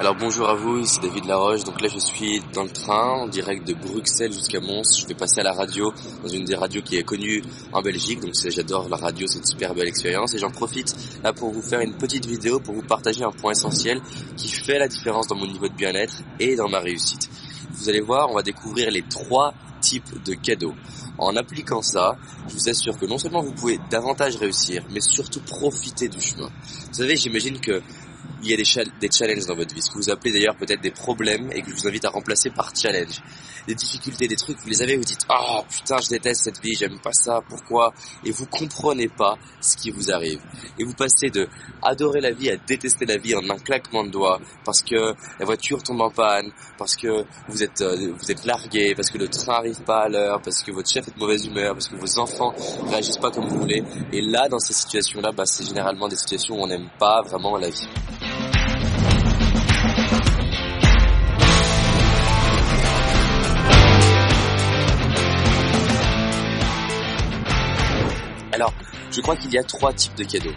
Alors bonjour à vous, ici David Laroche. Donc là je suis dans le train en direct de Bruxelles jusqu'à Mons. Je vais passer à la radio, dans une des radios qui est connue en Belgique. Donc j'adore la radio, c'est une super belle expérience. Et j'en profite là pour vous faire une petite vidéo pour vous partager un point essentiel qui fait la différence dans mon niveau de bien-être et dans ma réussite. Vous allez voir, on va découvrir les trois types de cadeaux. En appliquant ça, je vous assure que non seulement vous pouvez davantage réussir, mais surtout profiter du chemin. Vous savez, j'imagine que il y a des, challenges dans votre vie, ce que vous appelez d'ailleurs peut-être des problèmes et que je vous invite à remplacer par challenge. Des difficultés, des trucs, vous les avez, vous dites « Ah oh, putain, je déteste cette vie, j'aime pas ça, pourquoi ?» Et vous comprenez pas ce qui vous arrive. Et vous passez de adorer la vie à détester la vie en un claquement de doigts parce que la voiture tombe en panne, parce que vous êtes, euh, vous êtes largué, parce que le train arrive pas à l'heure, parce que votre chef est de mauvaise humeur, parce que vos enfants réagissent pas comme vous voulez. Et là, dans ces situations-là, bah, c'est généralement des situations où on n'aime pas vraiment la vie. Je crois qu'il y a trois types de cadeaux.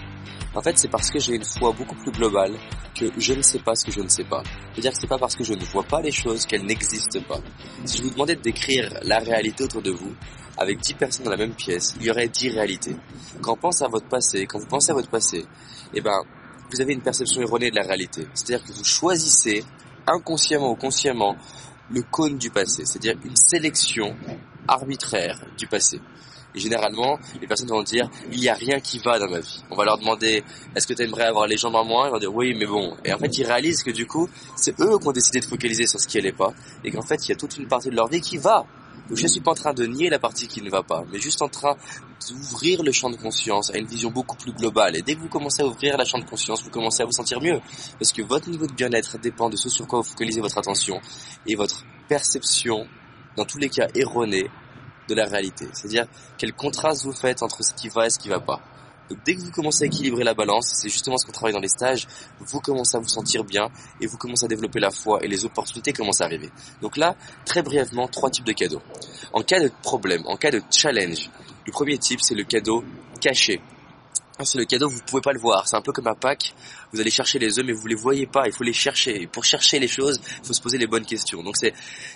En fait, c'est parce que j'ai une foi beaucoup plus globale que je ne sais pas ce que je ne sais pas. C'est-à-dire que c'est pas parce que je ne vois pas les choses qu'elles n'existent pas. Si je vous demandais de décrire la réalité autour de vous, avec dix personnes dans la même pièce, il y aurait dix réalités. Quand on pense à votre passé, quand vous pensez à votre passé, eh ben, vous avez une perception erronée de la réalité. C'est-à-dire que vous choisissez inconsciemment ou consciemment le cône du passé, c'est-à-dire une sélection arbitraire du passé. Et généralement, les personnes vont dire, il n'y a rien qui va dans ma vie. On va leur demander, est-ce que tu aimerais avoir les jambes en moins? Ils vont dire, oui, mais bon. Et en fait, ils réalisent que du coup, c'est eux qui ont décidé de focaliser sur ce qui allait pas. Et qu'en fait, il y a toute une partie de leur vie qui va. Donc je suis pas en train de nier la partie qui ne va pas, mais juste en train d'ouvrir le champ de conscience à une vision beaucoup plus globale. Et dès que vous commencez à ouvrir la champ de conscience, vous commencez à vous sentir mieux. Parce que votre niveau de bien-être dépend de ce sur quoi vous focalisez votre attention et votre perception, dans tous les cas erronée, de la réalité. C'est-à-dire quel contraste vous faites entre ce qui va et ce qui va pas. Donc dès que vous commencez à équilibrer la balance, c'est justement ce qu'on travaille dans les stages, vous commencez à vous sentir bien et vous commencez à développer la foi et les opportunités commencent à arriver. Donc là, très brièvement, trois types de cadeaux. En cas de problème, en cas de challenge, le premier type c'est le cadeau caché. C'est le cadeau, vous pouvez pas le voir. C'est un peu comme à Pâques. Vous allez chercher les œufs, mais vous les voyez pas. Il faut les chercher. Et pour chercher les choses, il faut se poser les bonnes questions. Donc c'est,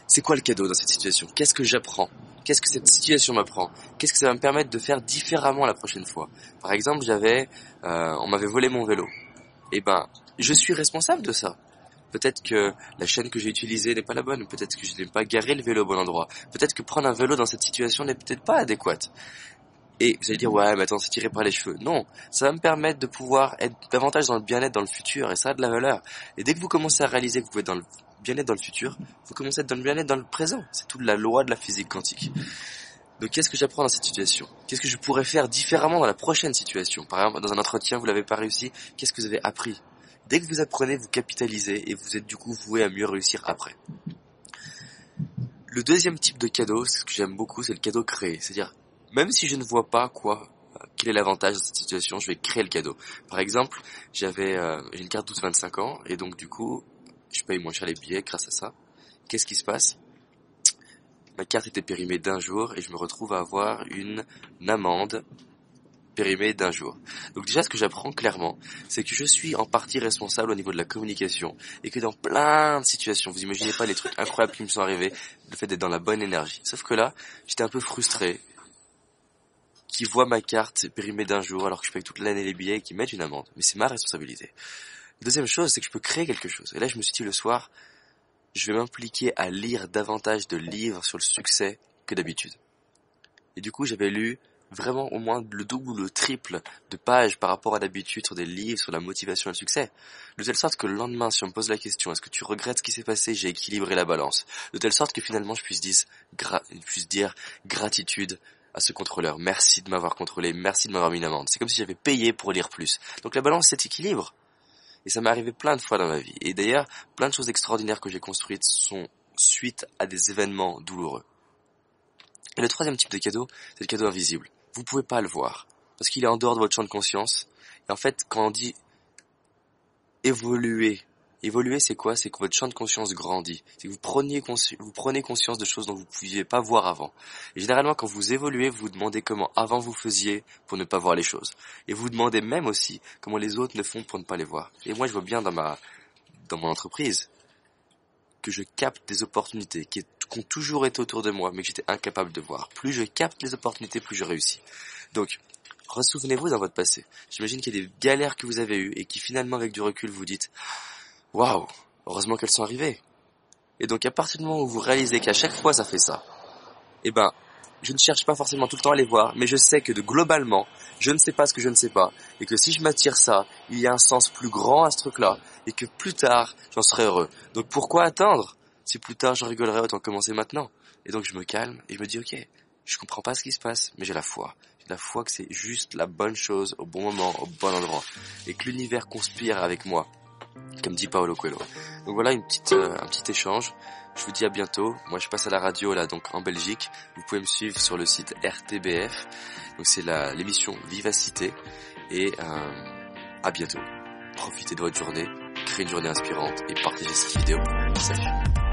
c'est quoi le cadeau dans cette situation? Qu'est-ce que j'apprends? Qu'est-ce que cette situation m'apprend? Qu'est-ce que ça va me permettre de faire différemment la prochaine fois? Par exemple, j'avais, euh, on m'avait volé mon vélo. Et eh ben, je suis responsable de ça. Peut-être que la chaîne que j'ai utilisée n'est pas la bonne. Peut-être que je n'ai pas garé le vélo au bon endroit. Peut-être que prendre un vélo dans cette situation n'est peut-être pas adéquate. Et vous allez dire, ouais, mais attends, c'est tiré par les cheveux. Non, ça va me permettre de pouvoir être davantage dans le bien-être dans le futur, et ça a de la valeur. Et dès que vous commencez à réaliser que vous pouvez être dans le bien-être dans le futur, vous commencez à être dans le bien-être dans le présent. C'est toute la loi de la physique quantique. Donc qu'est-ce que j'apprends dans cette situation? Qu'est-ce que je pourrais faire différemment dans la prochaine situation? Par exemple, dans un entretien, vous l'avez pas réussi, qu'est-ce que vous avez appris? Dès que vous apprenez, vous capitalisez et vous êtes du coup voué à mieux réussir après. Le deuxième type de cadeau, ce que j'aime beaucoup, c'est le cadeau créé. C'est-à-dire, même si je ne vois pas quoi, quel est l'avantage de cette situation, je vais créer le cadeau. Par exemple, j'avais euh, une carte 12-25 ans et donc du coup, je paye moins cher les billets grâce à ça. Qu'est-ce qui se passe? Ma carte était périmée d'un jour et je me retrouve à avoir une amende périmée d'un jour. Donc déjà, ce que j'apprends clairement, c'est que je suis en partie responsable au niveau de la communication et que dans plein de situations, vous imaginez pas les trucs incroyables qui me sont arrivés, le fait d'être dans la bonne énergie. Sauf que là, j'étais un peu frustré qui voit ma carte périmée d'un jour alors que je paye toute l'année les billets et qui mettent une amende. Mais c'est ma responsabilité. deuxième chose, c'est que je peux créer quelque chose. Et là, je me suis dit le soir, je vais m'impliquer à lire davantage de livres sur le succès que d'habitude. Et du coup, j'avais lu vraiment au moins le double ou le triple de pages par rapport à d'habitude sur des livres sur la motivation et le succès. De telle sorte que le lendemain, si on me pose la question, est-ce que tu regrettes ce qui s'est passé, j'ai équilibré la balance. De telle sorte que finalement, je puisse dire gratitude à ce contrôleur. Merci de m'avoir contrôlé, merci de m'avoir mis une amende. C'est comme si j'avais payé pour lire plus. Donc la balance, c'est équilibre. Et ça m'est arrivé plein de fois dans ma vie. Et d'ailleurs, plein de choses extraordinaires que j'ai construites sont suite à des événements douloureux. Et le troisième type de cadeau, c'est le cadeau invisible. Vous pouvez pas le voir. Parce qu'il est en dehors de votre champ de conscience. Et en fait, quand on dit évoluer Évoluer, c'est quoi? C'est que votre champ de conscience grandit. C'est que vous prenez, conscience de choses dont vous ne pouviez pas voir avant. Et généralement, quand vous évoluez, vous vous demandez comment avant vous faisiez pour ne pas voir les choses. Et vous vous demandez même aussi comment les autres ne font pour ne pas les voir. Et moi, je vois bien dans ma dans mon entreprise que je capte des opportunités qui, ont toujours été autour de moi, mais que j'étais incapable de voir. Plus je capte les opportunités, plus je réussis. Donc, ressouvenez-vous dans votre passé. J'imagine qu'il y a des galères que vous avez eues et qui finalement, avec du recul, vous dites, waouh, heureusement qu'elles sont arrivées. Et donc, à partir du moment où vous réalisez qu'à chaque fois ça fait ça, eh ben, je ne cherche pas forcément tout le temps à les voir, mais je sais que de globalement, je ne sais pas ce que je ne sais pas, et que si je m'attire ça, il y a un sens plus grand à ce truc-là, et que plus tard, j'en serai heureux. Donc pourquoi attendre? Si plus tard j'en rigolerai, autant commencer maintenant. Et donc je me calme, et je me dis, ok, je comprends pas ce qui se passe, mais j'ai la foi. J'ai la foi que c'est juste la bonne chose, au bon moment, au bon endroit, et que l'univers conspire avec moi, comme dit Paolo Coelho. Donc voilà une petite, euh, un petit échange. Je vous dis à bientôt. Moi, je passe à la radio là, donc en Belgique. Vous pouvez me suivre sur le site RTBF. Donc c'est l'émission Vivacité. Et euh, à bientôt. Profitez de votre journée, créez une journée inspirante et partagez cette vidéo. Salut.